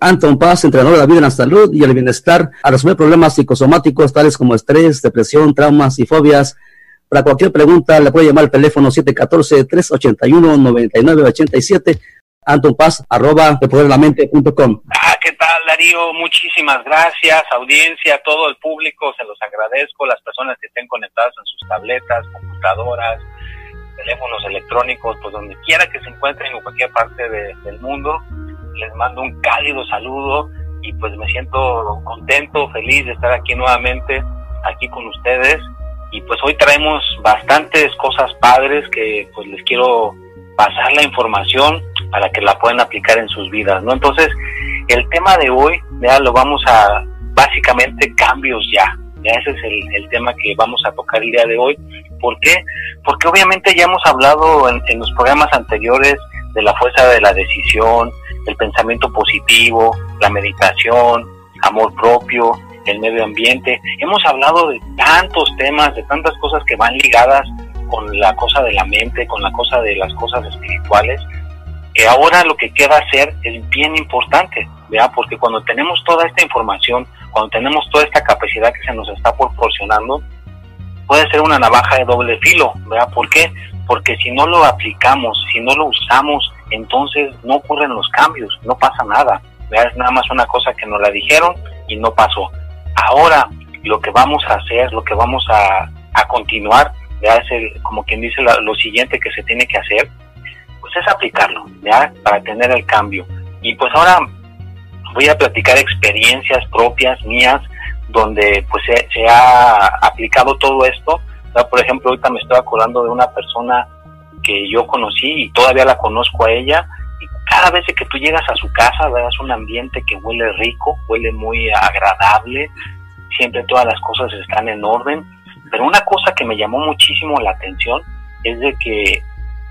Anton Paz, entrenador de la vida en la salud y el bienestar, a resolver problemas psicosomáticos tales como estrés, depresión, traumas y fobias. Para cualquier pregunta le puede llamar al teléfono 714-381-9987, Anton Paz, arroba com. Ah, ¿qué tal Darío? Muchísimas gracias, audiencia, todo el público, se los agradezco, las personas que estén conectadas en sus tabletas, computadoras, teléfonos electrónicos, pues donde quiera que se encuentren en cualquier parte del mundo les mando un cálido saludo y pues me siento contento, feliz de estar aquí nuevamente, aquí con ustedes. Y pues hoy traemos bastantes cosas padres que pues les quiero pasar la información para que la puedan aplicar en sus vidas, ¿no? Entonces, el tema de hoy, ya lo vamos a, básicamente, cambios ya. Ya ese es el, el tema que vamos a tocar el día de hoy. ¿Por qué? Porque obviamente ya hemos hablado en, en los programas anteriores de la fuerza de la decisión, el pensamiento positivo, la meditación, amor propio, el medio ambiente. Hemos hablado de tantos temas, de tantas cosas que van ligadas con la cosa de la mente, con la cosa de las cosas espirituales, que ahora lo que queda hacer es bien importante, ¿verdad? Porque cuando tenemos toda esta información, cuando tenemos toda esta capacidad que se nos está proporcionando, puede ser una navaja de doble filo, ¿verdad? ¿Por qué? Porque si no lo aplicamos, si no lo usamos entonces no ocurren los cambios, no pasa nada. Es nada más una cosa que nos la dijeron y no pasó. Ahora lo que vamos a hacer, lo que vamos a, continuar, es como quien dice lo siguiente que se tiene que hacer, pues es aplicarlo, ¿ya? para tener el cambio. Y pues ahora voy a platicar experiencias propias mías donde pues se, ha aplicado todo esto. Por ejemplo, ahorita me estoy acordando de una persona que yo conocí y todavía la conozco a ella. Y cada vez que tú llegas a su casa, verás un ambiente que huele rico, huele muy agradable, siempre todas las cosas están en orden. Pero una cosa que me llamó muchísimo la atención es de que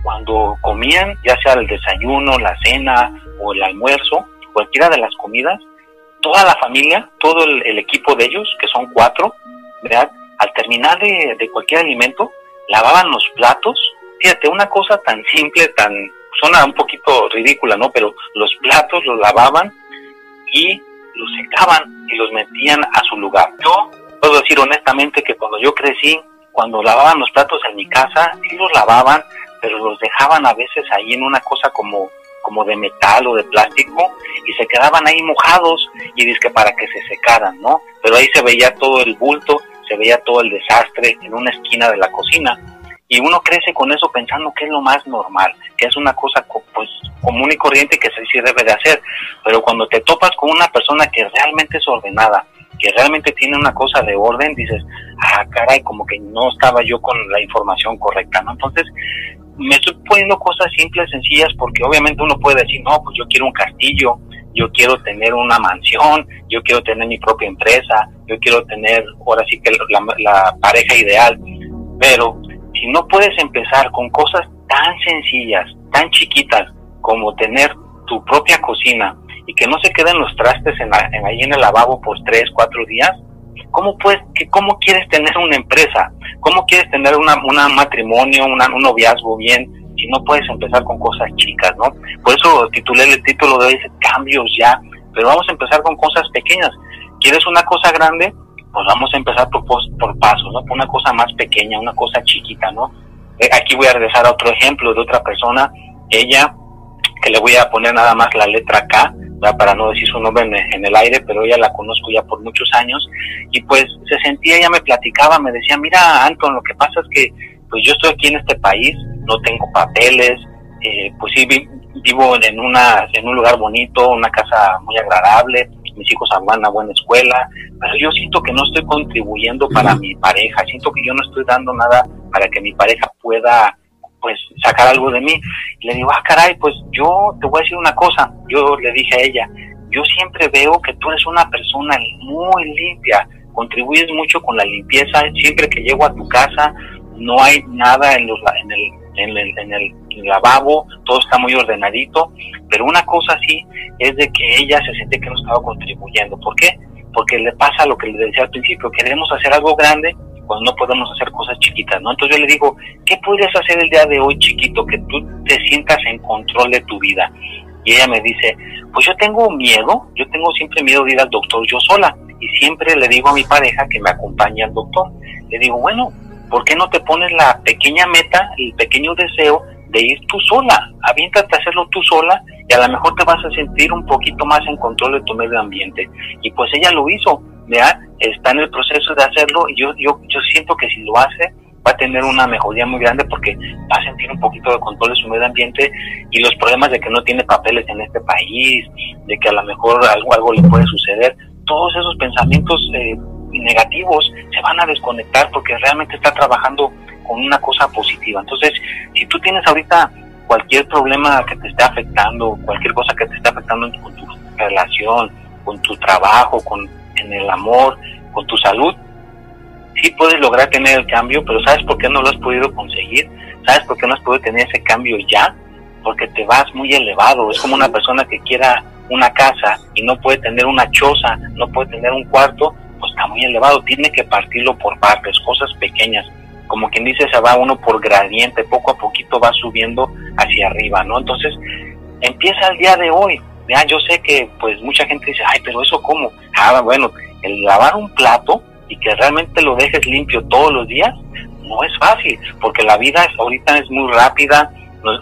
cuando comían, ya sea el desayuno, la cena o el almuerzo, cualquiera de las comidas, toda la familia, todo el, equipo de ellos, que son cuatro, ¿verdad? al terminar de, de cualquier alimento, lavaban los platos fíjate, una cosa tan simple, tan, suena un poquito ridícula, ¿no? Pero los platos los lavaban y los secaban y los metían a su lugar. Yo puedo decir honestamente que cuando yo crecí, cuando lavaban los platos en mi casa, sí los lavaban, pero los dejaban a veces ahí en una cosa como como de metal o de plástico y se quedaban ahí mojados y dice para que se secaran, ¿no? Pero ahí se veía todo el bulto, se veía todo el desastre en una esquina de la cocina y uno crece con eso pensando que es lo más normal, que es una cosa pues común y corriente que se sí debe de hacer, pero cuando te topas con una persona que realmente es ordenada, que realmente tiene una cosa de orden, dices, ah, caray, como que no estaba yo con la información correcta, ¿no? Entonces, me estoy poniendo cosas simples, sencillas, porque obviamente uno puede decir, no, pues yo quiero un castillo, yo quiero tener una mansión, yo quiero tener mi propia empresa, yo quiero tener, ahora sí que la, la pareja ideal, pero si no puedes empezar con cosas tan sencillas, tan chiquitas como tener tu propia cocina y que no se queden los trastes en, ahí en el lavabo por tres, cuatro días, ¿cómo, puedes, que, cómo quieres tener una empresa? ¿Cómo quieres tener una, un matrimonio, un noviazgo bien si no puedes empezar con cosas chicas, ¿no? Por eso titulé el título de hoy, cambios ya, pero vamos a empezar con cosas pequeñas. ¿Quieres una cosa grande? Pues vamos a empezar por, por pasos, ¿no? Por una cosa más pequeña, una cosa chiquita, ¿no? Eh, aquí voy a regresar a otro ejemplo de otra persona, ella, que le voy a poner nada más la letra K, para no decir su nombre en, el aire, pero ella la conozco ya por muchos años, y pues se sentía, ella me platicaba, me decía, mira, Anton, lo que pasa es que pues yo estoy aquí en este país, no tengo papeles, eh, pues sí, vivo en, una, en un lugar bonito, una casa muy agradable, mis hijos van a buena escuela, pero yo siento que no estoy contribuyendo para mi pareja, siento que yo no estoy dando nada para que mi pareja pueda pues sacar algo de mí. Y le digo, ah, caray, pues yo te voy a decir una cosa. Yo le dije a ella, yo siempre veo que tú eres una persona muy limpia, contribuyes mucho con la limpieza, siempre que llego a tu casa no hay nada en, los, en, el, en, el, en el lavabo, todo está muy ordenadito, pero una cosa sí es de que ella se siente que no estaba contribuyendo. ¿Por qué? Porque le pasa lo que le decía al principio, queremos hacer algo grande cuando no podemos hacer cosas chiquitas, ¿no? Entonces yo le digo, ¿qué podrías hacer el día de hoy chiquito que tú te sientas en control de tu vida? Y ella me dice, pues yo tengo miedo, yo tengo siempre miedo de ir al doctor yo sola y siempre le digo a mi pareja que me acompañe al doctor. Le digo, bueno, ¿por qué no te pones la pequeña meta, el pequeño deseo ir tú sola? Aviéntate a hacerlo tú sola y a lo mejor te vas a sentir un poquito más en control de tu medio ambiente. Y pues ella lo hizo, ¿ya? Está en el proceso de hacerlo y yo, yo, yo siento que si lo hace, va a tener una mejoría muy grande porque va a sentir un poquito de control de su medio ambiente y los problemas de que no tiene papeles en este país, de que a lo mejor algo, algo le puede suceder, todos esos pensamientos eh, negativos se van a desconectar porque realmente está trabajando con una cosa positiva. Entonces, si tú tienes ahorita cualquier problema que te esté afectando, cualquier cosa que te esté afectando con tu relación, con tu trabajo, con en el amor, con tu salud, sí puedes lograr tener el cambio, pero ¿sabes por qué no lo has podido conseguir? ¿Sabes por qué no has podido tener ese cambio ya? Porque te vas muy elevado. Es como una persona que quiera una casa y no puede tener una choza, no puede tener un cuarto, pues está muy elevado. Tiene que partirlo por partes, cosas pequeñas. Como quien dice, se va uno por gradiente, poco a poquito va subiendo hacia arriba, ¿no? Entonces, empieza el día de hoy. Ya, yo sé que pues mucha gente dice, ay, pero eso cómo. Ah, bueno, el lavar un plato y que realmente lo dejes limpio todos los días, no es fácil, porque la vida ahorita es muy rápida,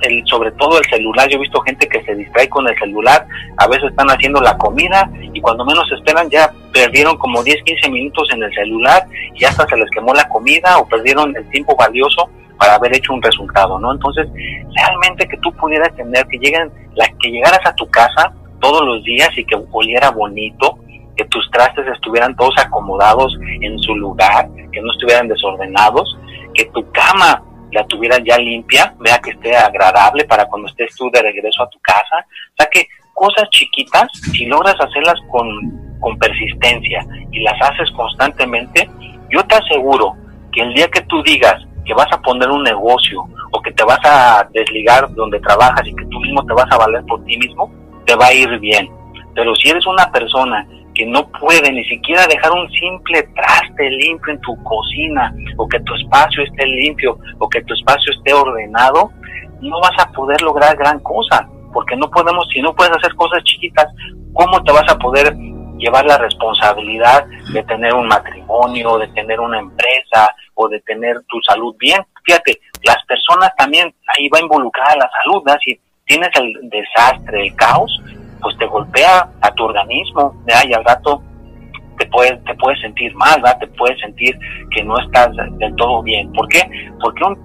el, sobre todo el celular, yo he visto gente que se distrae con el celular, a veces están haciendo la comida y cuando menos esperan ya perdieron como 10, 15 minutos en el celular y hasta se les quemó la comida o perdieron el tiempo valioso para haber hecho un resultado, ¿no? Entonces, realmente que tú pudieras tener, que lleguen, la, que llegaras a tu casa todos los días y que oliera bonito, que tus trastes estuvieran todos acomodados en su lugar, que no estuvieran desordenados, que tu cama la tuvieras ya limpia, vea que esté agradable para cuando estés tú de regreso a tu casa. O sea que cosas chiquitas, si logras hacerlas con, con persistencia y las haces constantemente, yo te aseguro que el día que tú digas que vas a poner un negocio o que te vas a desligar donde trabajas y que tú mismo te vas a valer por ti mismo, te va a ir bien. Pero si eres una persona que no puede ni siquiera dejar un simple traste limpio en tu cocina o que tu espacio esté limpio o que tu espacio esté ordenado, no vas a poder lograr gran cosa, porque no podemos, si no puedes hacer cosas chiquitas, ¿cómo te vas a poder llevar la responsabilidad de tener un matrimonio, de tener una empresa o de tener tu salud bien? Fíjate, las personas también, ahí va involucrada la salud, ¿no? si tienes el desastre, el caos, pues te golpea a tu organismo, y al rato te puedes, te puedes sentir mal, te puedes sentir que no estás del todo bien. ¿Por qué? Porque un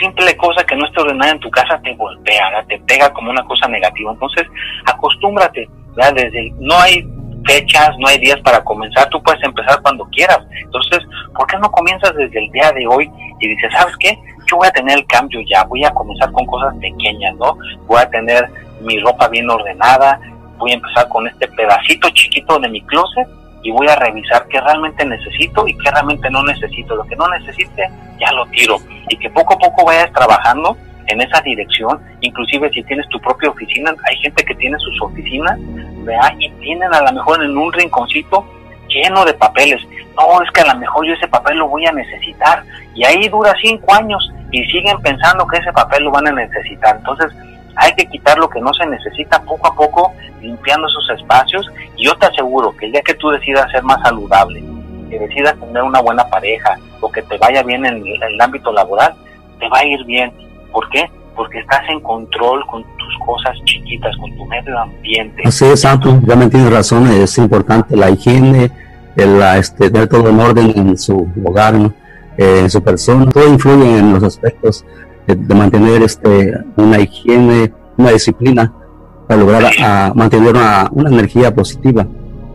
simple cosa que no esté ordenada en tu casa te golpea, te pega como una cosa negativa. Entonces, acostúmbrate, desde no hay fechas, no hay días para comenzar, tú puedes empezar cuando quieras. Entonces, ¿por qué no comienzas desde el día de hoy y dices, ¿sabes qué? Yo voy a tener el cambio ya, voy a comenzar con cosas pequeñas, ¿no? Voy a tener mi ropa bien ordenada, voy a empezar con este pedacito chiquito de mi closet y voy a revisar qué realmente necesito y qué realmente no necesito. Lo que no necesite, ya lo tiro. Y que poco a poco vayas trabajando en esa dirección. Inclusive si tienes tu propia oficina, hay gente que tiene sus oficinas, ¿vea? Y tienen a lo mejor en un rinconcito lleno de papeles. No, es que a lo mejor yo ese papel lo voy a necesitar. Y ahí dura cinco años y siguen pensando que ese papel lo van a necesitar. Entonces, hay que quitar lo que no se necesita poco a poco, limpiando esos espacios. Y yo te aseguro que el día que tú decidas ser más saludable, que decidas tener una buena pareja o que te vaya bien en, el ámbito laboral, te va a ir bien. ¿Por qué? Porque estás en control con cosas chiquitas, con tu medio ambiente. Así es, Santo, realmente tienes razón, es importante la higiene, el, este, tener todo en orden en su hogar, eh, en su persona, todo influye en los aspectos de, mantener este, una higiene, una disciplina para lograr mantener una, energía positiva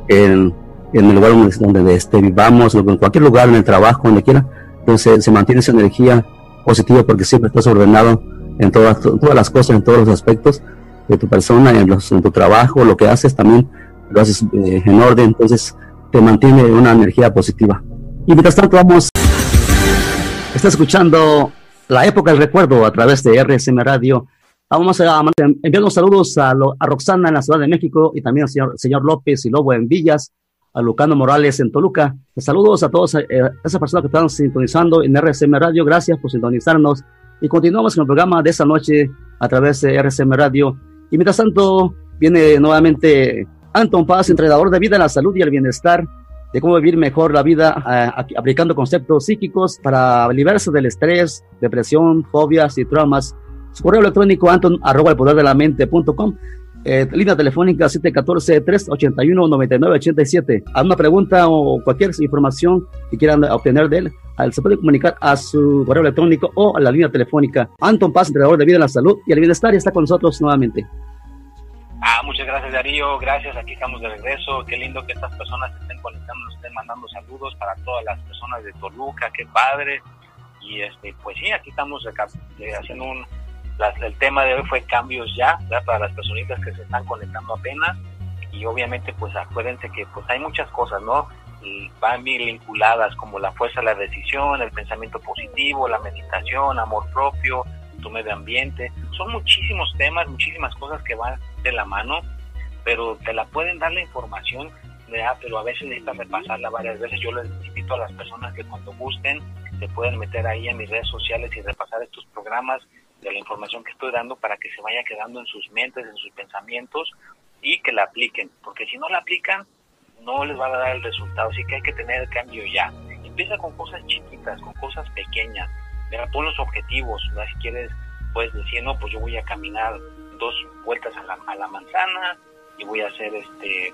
en, el lugar donde, este, vivamos, en cualquier lugar, en el trabajo, donde quiera. Entonces se mantiene esa energía positiva porque siempre estás ordenado en todas, todas las cosas, en todos los aspectos de tu persona, en, en tu trabajo, lo que haces también lo haces eh, en orden, entonces te mantiene una energía positiva. Y mientras tanto vamos, está escuchando la época del recuerdo a través de RSM Radio. Vamos a enviar unos saludos a, a, Roxana en la Ciudad de México y también al señor, señor López y Lobo en Villas, a Lucano Morales en Toluca. Saludos a todos eh, esas personas que están sintonizando en RSM Radio. Gracias por sintonizarnos y continuamos con el programa de esta noche a través de RSM Radio. Y mientras tanto, viene nuevamente Anton Paz, entrenador de vida, la salud y el bienestar, de cómo vivir mejor la vida eh, aplicando conceptos psíquicos para liberarse del estrés, depresión, fobias y traumas. Su correo electrónico anton arroba el poder de la mente.com. Eh, línea telefónica 714-381-9987. ¿Alguna pregunta o cualquier información que quieran obtener de él? Se puede comunicar a su correo electrónico o a la línea telefónica. Anton Paz, entrenador de vida, la salud y el bienestar, está con nosotros nuevamente. Ah, muchas gracias Darío, gracias, aquí estamos de regreso, qué lindo que estas personas estén conectando, nos estén mandando saludos para todas las personas de Toluca, qué padre, y este, pues sí, aquí estamos haciendo un, el tema de hoy fue cambios ya, para las personitas que se están conectando apenas, y obviamente pues acuérdense que pues hay muchas cosas, ¿no? Y van bien vinculadas como la fuerza de la decisión, el pensamiento positivo, la meditación, amor propio, tu medio ambiente, son muchísimos temas, muchísimas cosas que van de la mano, pero te la pueden dar la información, pero a veces necesitas repasarla varias veces. Yo les invito a las personas que cuando gusten se pueden meter ahí en mis redes sociales y repasar estos programas de la información que estoy dando para que se vaya quedando en sus mentes, en sus pensamientos y que la apliquen, porque si no la aplican no les va a dar el resultado, así que hay que tener el cambio ya. Empieza con cosas chiquitas, con cosas pequeñas, pon los objetivos, si quieres puedes decir, no, pues yo voy a caminar dos vueltas a la, a la manzana y voy a hacer este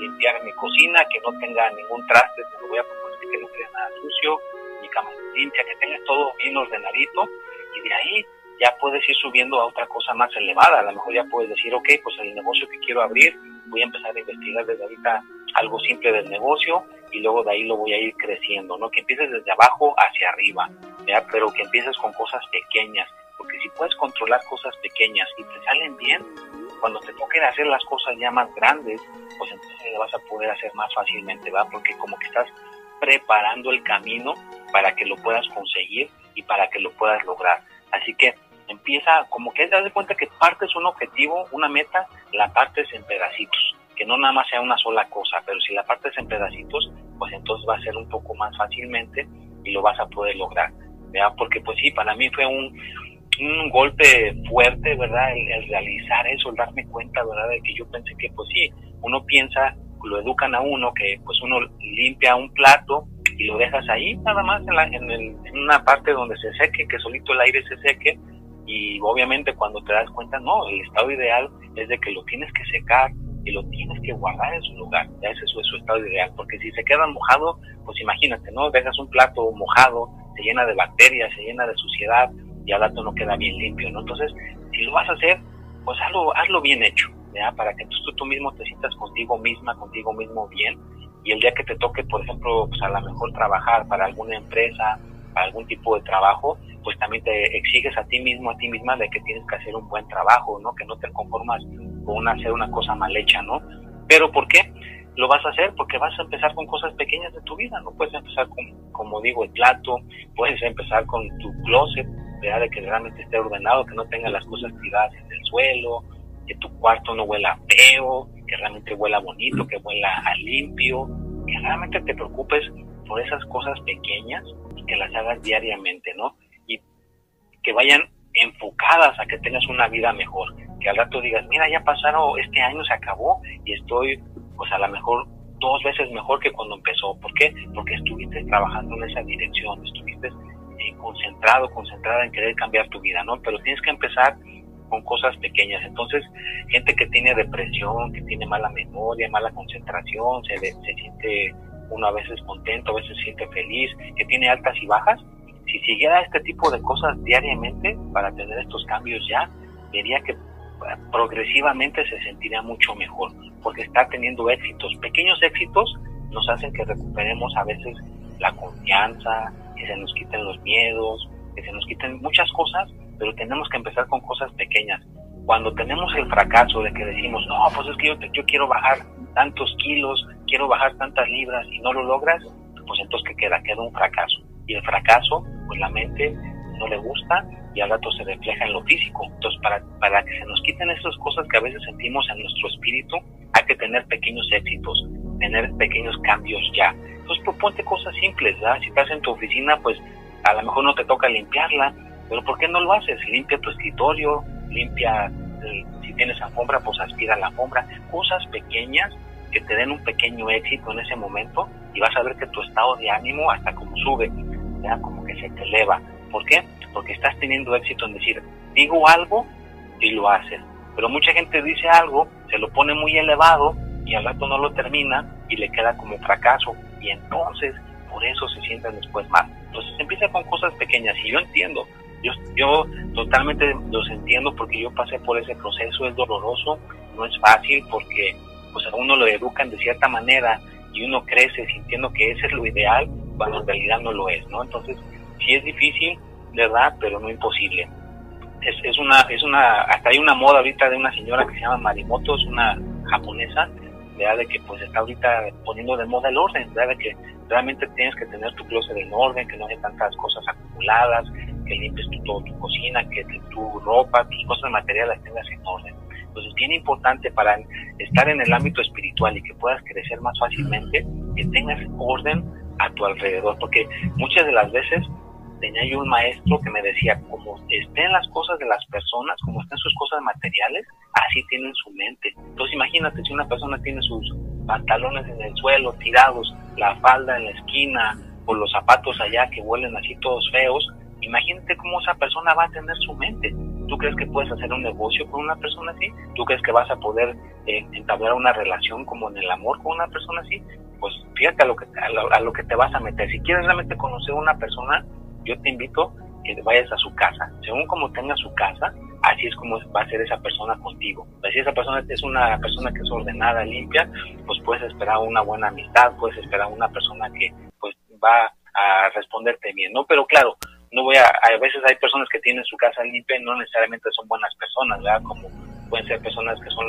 limpiar mi cocina, que no tenga ningún traste, me lo voy a proponer que no quede nada sucio, mi cama limpia, que tenga todo bien ordenadito y de ahí ya puedes ir subiendo a otra cosa más elevada. A lo mejor ya puedes decir, ok, pues el negocio que quiero abrir, voy a empezar a investigar desde ahorita algo simple del negocio y luego de ahí lo voy a ir creciendo, ¿no? Que empieces desde abajo hacia arriba, ¿ya? Pero que empieces con cosas pequeñas, porque si puedes controlar cosas pequeñas y te salen bien, cuando te toquen hacer las cosas ya más grandes, pues entonces lo vas a poder hacer más fácilmente, ¿va? Porque como que estás preparando el camino para que lo puedas conseguir y para que lo puedas lograr. Así que empieza como que das de cuenta que partes un objetivo, una meta, la partes en pedacitos, que no nada más sea una sola cosa, pero si la partes en pedacitos, pues entonces va a ser un poco más fácilmente y lo vas a poder lograr, ¿verdad? Porque pues sí, para mí fue un, un golpe fuerte, ¿verdad? El, realizar eso, el darme cuenta, ¿verdad? De que yo pensé que, pues sí, uno piensa, lo educan a uno, que pues uno limpia un plato y lo dejas ahí, nada más en, la, en, en una parte donde se seque, que solito el aire se seque, y obviamente cuando te das cuenta, no, el estado ideal es de que lo tienes que secar y lo tienes que guardar en su lugar, ya ese es su, estado ideal, porque si se queda mojado, pues imagínate, ¿no? Dejas un plato mojado, se llena de bacterias, se llena de suciedad, y al rato no queda bien limpio, ¿no? Entonces, si lo vas a hacer, pues hazlo, hazlo bien hecho, ¿ya? Para que tú, tú mismo te sientas contigo misma, contigo mismo bien, y el día que te toque, por ejemplo, pues a lo mejor trabajar para alguna empresa, para algún tipo de trabajo, pues también te exiges a ti mismo, a ti misma, de que tienes que hacer un buen trabajo, ¿no? Que no te conformas con hacer una cosa mal hecha, ¿no? Pero ¿por qué? Lo vas a hacer porque vas a empezar con cosas pequeñas de tu vida, no puedes empezar con, como digo, el plato, puedes empezar con tu closet, de que realmente esté ordenado, que no tenga las cosas tiradas en el suelo, que tu cuarto no huela feo, que realmente huela bonito, que huela limpio, que realmente te preocupes por esas cosas pequeñas y que las hagas diariamente, ¿no? Que vayan enfocadas a que tengas una vida mejor, que al rato digas, mira, ya pasaron, este año se acabó y estoy, pues a lo mejor dos veces mejor que cuando empezó. ¿Por qué? Porque estuviste trabajando en esa dirección, estuviste concentrado, concentrada en querer cambiar tu vida, ¿no? Pero tienes que empezar con cosas pequeñas. Entonces, gente que tiene depresión, que tiene mala memoria, mala concentración, se, se siente uno a veces contento, a veces se siente feliz, que tiene altas y bajas, si siguiera este tipo de cosas diariamente para tener estos cambios ya, diría que progresivamente se sentiría mucho mejor, porque está teniendo éxitos. Pequeños éxitos nos hacen que recuperemos a veces la confianza, que se nos quiten los miedos, que se nos quiten muchas cosas pero tenemos que empezar con cosas pequeñas. Cuando tenemos el fracaso de que decimos, no, pues es que yo, yo quiero bajar tantos kilos, quiero bajar tantas libras y no lo logras, pues entonces ¿qué queda? Queda un fracaso. Y el fracaso, la mente no le gusta y al rato se refleja en lo físico. Entonces, para, para que se nos quiten esas cosas que a veces sentimos en nuestro espíritu, hay que tener pequeños éxitos, tener pequeños cambios ya. Entonces, proponte cosas simples, ¿verdad? Si estás en tu oficina, pues a lo mejor no te toca limpiarla, pero ¿por qué no lo haces? Limpia tu escritorio, limpia, eh, si tienes alfombra, pues aspira la alfombra. Cosas pequeñas que te den un pequeño éxito en ese momento y vas a ver que tu estado de ánimo hasta como sube, ya como que se te eleva. ¿Por qué? Porque estás teniendo éxito en decir, digo algo y lo haces. Pero mucha gente dice algo, se lo pone muy elevado y al rato no lo termina y le queda como fracaso. Y entonces, por eso se sienten después mal. Entonces empieza con cosas pequeñas y yo entiendo, yo, yo totalmente los entiendo porque yo pasé por ese proceso, es doloroso, no es fácil porque pues a uno lo educan de cierta manera y uno crece sintiendo que ese es lo ideal cuando en realidad no lo es, ¿no? Entonces, sí es difícil, ¿verdad? Pero no imposible. Es, es una, es una, hasta hay una moda ahorita de una señora que se llama Marimoto, es una japonesa, ¿verdad? De que pues está ahorita poniendo de moda el orden, ¿verdad? De que realmente tienes que tener tu closet en orden, que no haya tantas cosas acumuladas, que limpies tu, todo tu cocina, que tu ropa, tus cosas materiales tengas en orden. Entonces, bien importante para estar en el ámbito espiritual y que puedas crecer más fácilmente, que tengas orden a tu alrededor, porque muchas de las veces tenía yo un maestro que me decía, como estén las cosas de las personas, como estén sus cosas materiales, así tienen su mente. Entonces imagínate si una persona tiene sus pantalones en el suelo tirados, la falda en la esquina o los zapatos allá que huelen así todos feos, imagínate cómo esa persona va a tener su mente. ¿Tú crees que puedes hacer un negocio con una persona así? ¿Tú crees que vas a poder eh, entablar una relación como en el amor con una persona así? Pues fíjate a lo, que, a lo que te vas a meter. Si quieres realmente conocer a una persona, yo te invito que vayas a su casa. Según como tenga su casa, así es como va a ser esa persona contigo. Pues si esa persona es una persona que es ordenada, limpia, pues puedes esperar una buena amistad, puedes esperar una persona que pues va a responderte bien, ¿no? Pero claro, no voy a, a veces hay personas que tienen su casa limpia y no necesariamente son buenas personas, ¿verdad? Como pueden ser personas que son,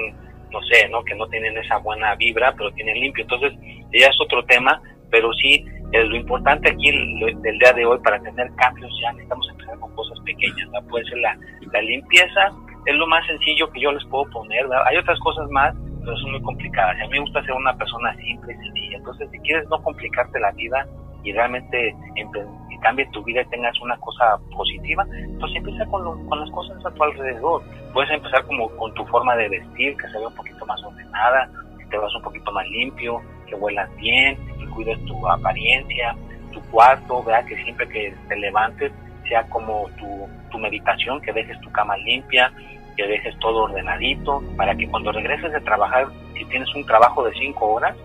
no sé, ¿no? Que no tienen esa buena vibra, pero tienen limpio. Entonces, ya es otro tema, pero sí lo importante aquí del día de hoy para tener cambios ya necesitamos empezar con cosas pequeñas, puede ser la, la, limpieza, es lo más sencillo que yo les puedo poner, hay otras cosas más, pero son muy complicadas. A mí me gusta ser una persona simple y sencilla, entonces si quieres no complicarte la vida y realmente que cambie tu vida y tengas una cosa positiva, pues empieza con, con las cosas a tu alrededor. Puedes empezar como con tu forma de vestir, que se vea un poquito más ordenada, que te vas un poquito más limpio, que huelas bien, cuides tu apariencia, tu cuarto, vea que siempre que te levantes sea como tu, tu meditación, que dejes tu cama limpia, que dejes todo ordenadito, para que cuando regreses de trabajar, si tienes un trabajo de cinco horas,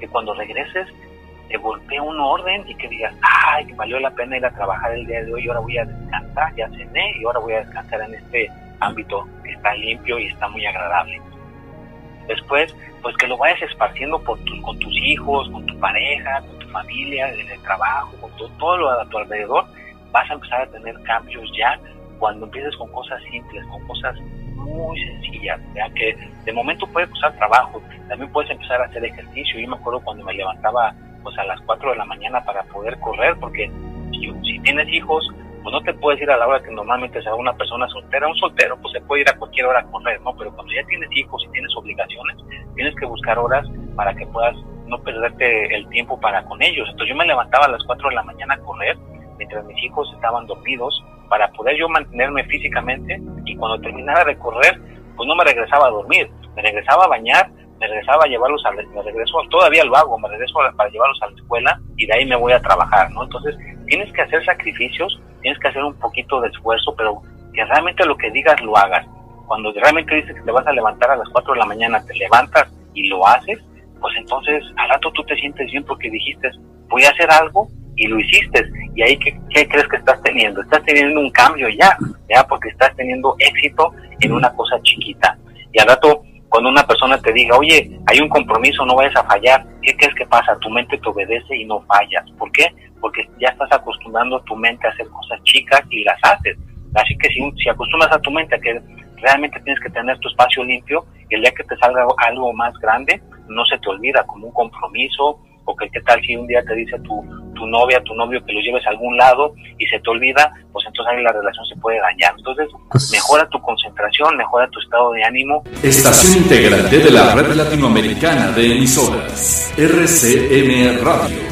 que cuando regreses te golpee un orden y que digas, ay, valió la pena ir a trabajar el día de hoy, ahora voy a descansar, ya cené y ahora voy a descansar en este ámbito que está limpio y está muy agradable. Después, pues que lo vayas esparciendo por con tus hijos, con tu pareja, con tu familia, en el trabajo, con todo lo a tu alrededor, vas a empezar a tener cambios ya cuando empieces con cosas simples, con cosas muy sencillas, ya que de momento puede costar trabajo, también puedes empezar a hacer ejercicio. Yo me acuerdo cuando me levantaba pues a las 4 de la mañana para poder correr, porque si, si tienes hijos, pues no te puedes ir a la hora que normalmente sea una persona soltera. Un soltero pues se puede ir a cualquier hora a correr, ¿no? Pero cuando ya tienes hijos y tienes obligaciones, tienes que buscar horas para que puedas no perderte el tiempo para con ellos. Entonces yo me levantaba a las 4 de la mañana a correr mientras mis hijos estaban dormidos para poder yo mantenerme físicamente y cuando terminara de correr pues no me regresaba a dormir, me regresaba a bañar, me regresaba a llevarlos a me regreso, todavía lo hago, me regreso para llevarlos a la escuela y de ahí me voy a trabajar, ¿no? Entonces tienes que hacer sacrificios, tienes que hacer un poquito de esfuerzo, pero que realmente lo que digas lo hagas. Cuando realmente dices que te vas a levantar a las 4 de la mañana, te levantas y lo haces, pues entonces al rato tú te sientes bien porque dijiste, voy a hacer algo y lo hiciste. Y ahí, ¿qué, ¿qué, crees que estás teniendo? Estás teniendo un cambio ya, ya, porque estás teniendo éxito en una cosa chiquita. Y al rato cuando una persona te diga, oye, hay un compromiso, no vayas a fallar, ¿qué crees que pasa? Tu mente te obedece y no fallas. ¿Por qué? Porque ya estás acostumbrando tu mente a hacer cosas chicas y las haces. Así que si, si acostumbras a tu mente a que realmente tienes que tener tu espacio limpio el día que te salga algo más grande, no se te olvida como un compromiso o que qué tal si un día te dice tu, tu novia, tu novio que lo lleves a algún lado y se te olvida, pues entonces ahí la relación se puede dañar. Entonces, pues mejora tu concentración, mejora tu estado de ánimo. Estación integrante de la red latinoamericana de emisoras, RCM Radio